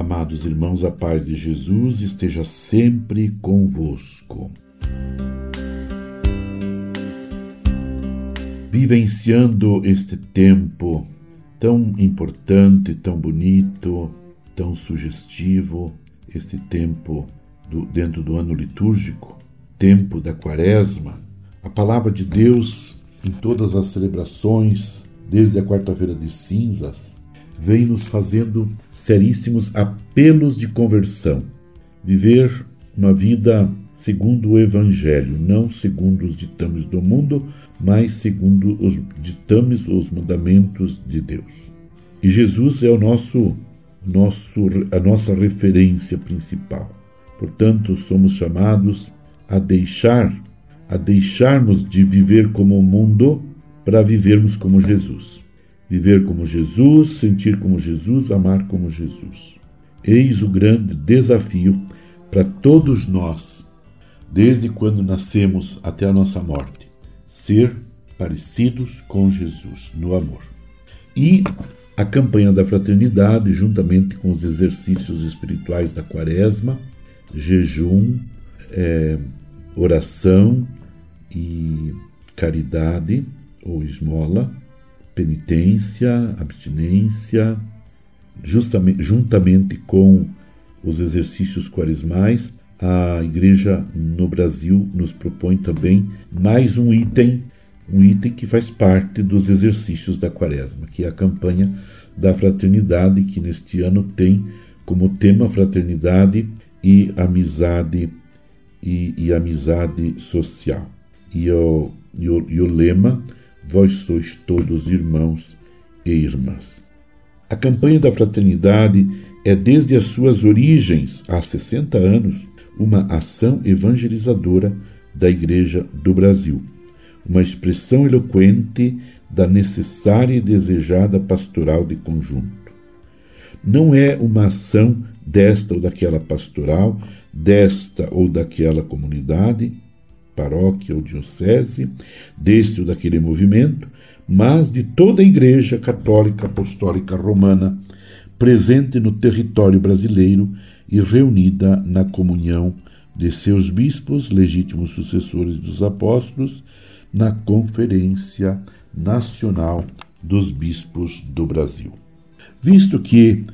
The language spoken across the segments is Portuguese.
Amados irmãos, a paz de Jesus esteja sempre convosco. Vivenciando este tempo tão importante, tão bonito, tão sugestivo, este tempo do, dentro do ano litúrgico, tempo da quaresma, a palavra de Deus em todas as celebrações, desde a quarta-feira de cinzas, vem nos fazendo seríssimos apelos de conversão. Viver uma vida segundo o Evangelho, não segundo os ditames do mundo, mas segundo os ditames, os mandamentos de Deus. E Jesus é o nosso, nosso, a nossa referência principal. Portanto, somos chamados a deixar, a deixarmos de viver como o mundo para vivermos como Jesus. Viver como Jesus, sentir como Jesus, amar como Jesus. Eis o grande desafio para todos nós, desde quando nascemos até a nossa morte: ser parecidos com Jesus no amor. E a campanha da fraternidade, juntamente com os exercícios espirituais da quaresma, jejum, é, oração e caridade ou esmola, penitência, abstinência, justamente, juntamente com os exercícios quaresmais, a Igreja no Brasil nos propõe também mais um item, um item que faz parte dos exercícios da Quaresma, que é a campanha da fraternidade, que neste ano tem como tema fraternidade e amizade e, e amizade social. E o, e o, e o lema vós sois todos irmãos e irmãs. A campanha da fraternidade é, desde as suas origens, há 60 anos, uma ação evangelizadora da Igreja do Brasil, uma expressão eloquente da necessária e desejada pastoral de conjunto. Não é uma ação desta ou daquela pastoral, desta ou daquela comunidade, paróquia ou diocese, deste ou daquele movimento, mas de toda a Igreja Católica Apostólica Romana, presente no território brasileiro e reunida na comunhão de seus bispos, legítimos sucessores dos apóstolos, na Conferência Nacional dos Bispos do Brasil. Visto que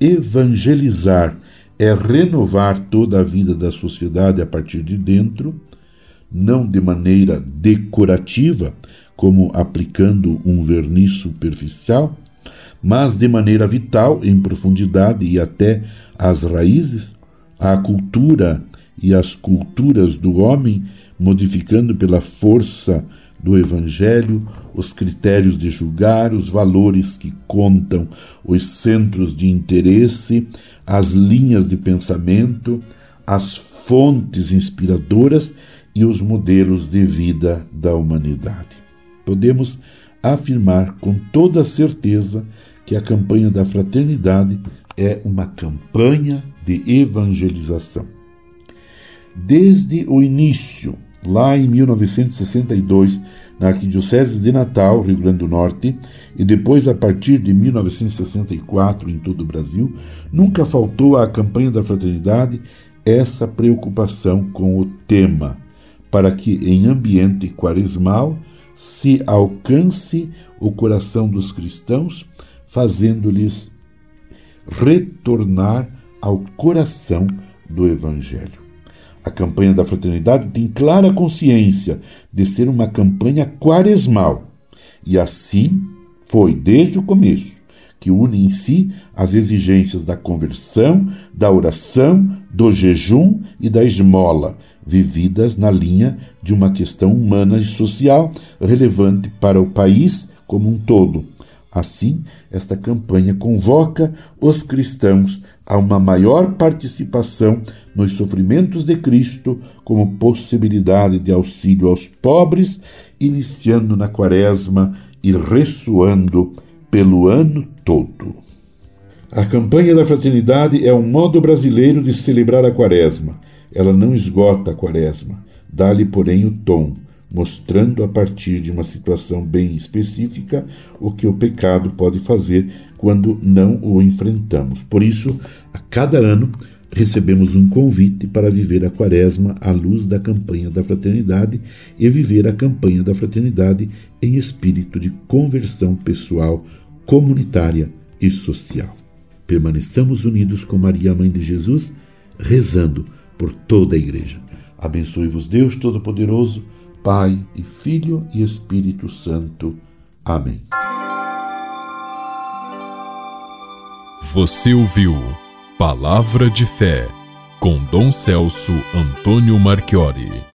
evangelizar é renovar toda a vida da sociedade a partir de dentro, não de maneira decorativa, como aplicando um verniz superficial, mas de maneira vital, em profundidade e até às raízes, a cultura e as culturas do homem, modificando pela força do Evangelho os critérios de julgar, os valores que contam, os centros de interesse, as linhas de pensamento, as fontes inspiradoras e os modelos de vida da humanidade. Podemos afirmar com toda certeza que a campanha da fraternidade é uma campanha de evangelização. Desde o início, lá em 1962, na Arquidiocese de Natal, Rio Grande do Norte, e depois a partir de 1964 em todo o Brasil, nunca faltou à campanha da fraternidade essa preocupação com o tema, para que em ambiente quaresmal se alcance o coração dos cristãos, fazendo-lhes retornar ao coração do Evangelho. A campanha da fraternidade tem clara consciência de ser uma campanha quaresmal, e assim foi desde o começo, que une em si as exigências da conversão, da oração, do jejum e da esmola, vividas na linha de uma questão humana e social relevante para o país como um todo Assim, esta campanha convoca os cristãos a uma maior participação nos sofrimentos de Cristo como possibilidade de auxílio aos pobres, iniciando na Quaresma e ressoando pelo ano todo. A campanha da fraternidade é um modo brasileiro de celebrar a Quaresma. Ela não esgota a Quaresma, dá-lhe, porém, o tom mostrando a partir de uma situação bem específica o que o pecado pode fazer quando não o enfrentamos. Por isso, a cada ano, recebemos um convite para viver a Quaresma à luz da campanha da fraternidade e viver a campanha da fraternidade em espírito de conversão pessoal, comunitária e social. Permaneçamos unidos com Maria, Mãe de Jesus, rezando por toda a Igreja. Abençoe-vos Deus Todo-Poderoso, Pai e Filho e Espírito Santo. Amém. Você ouviu Palavra de Fé com Dom Celso Antônio Marchiori.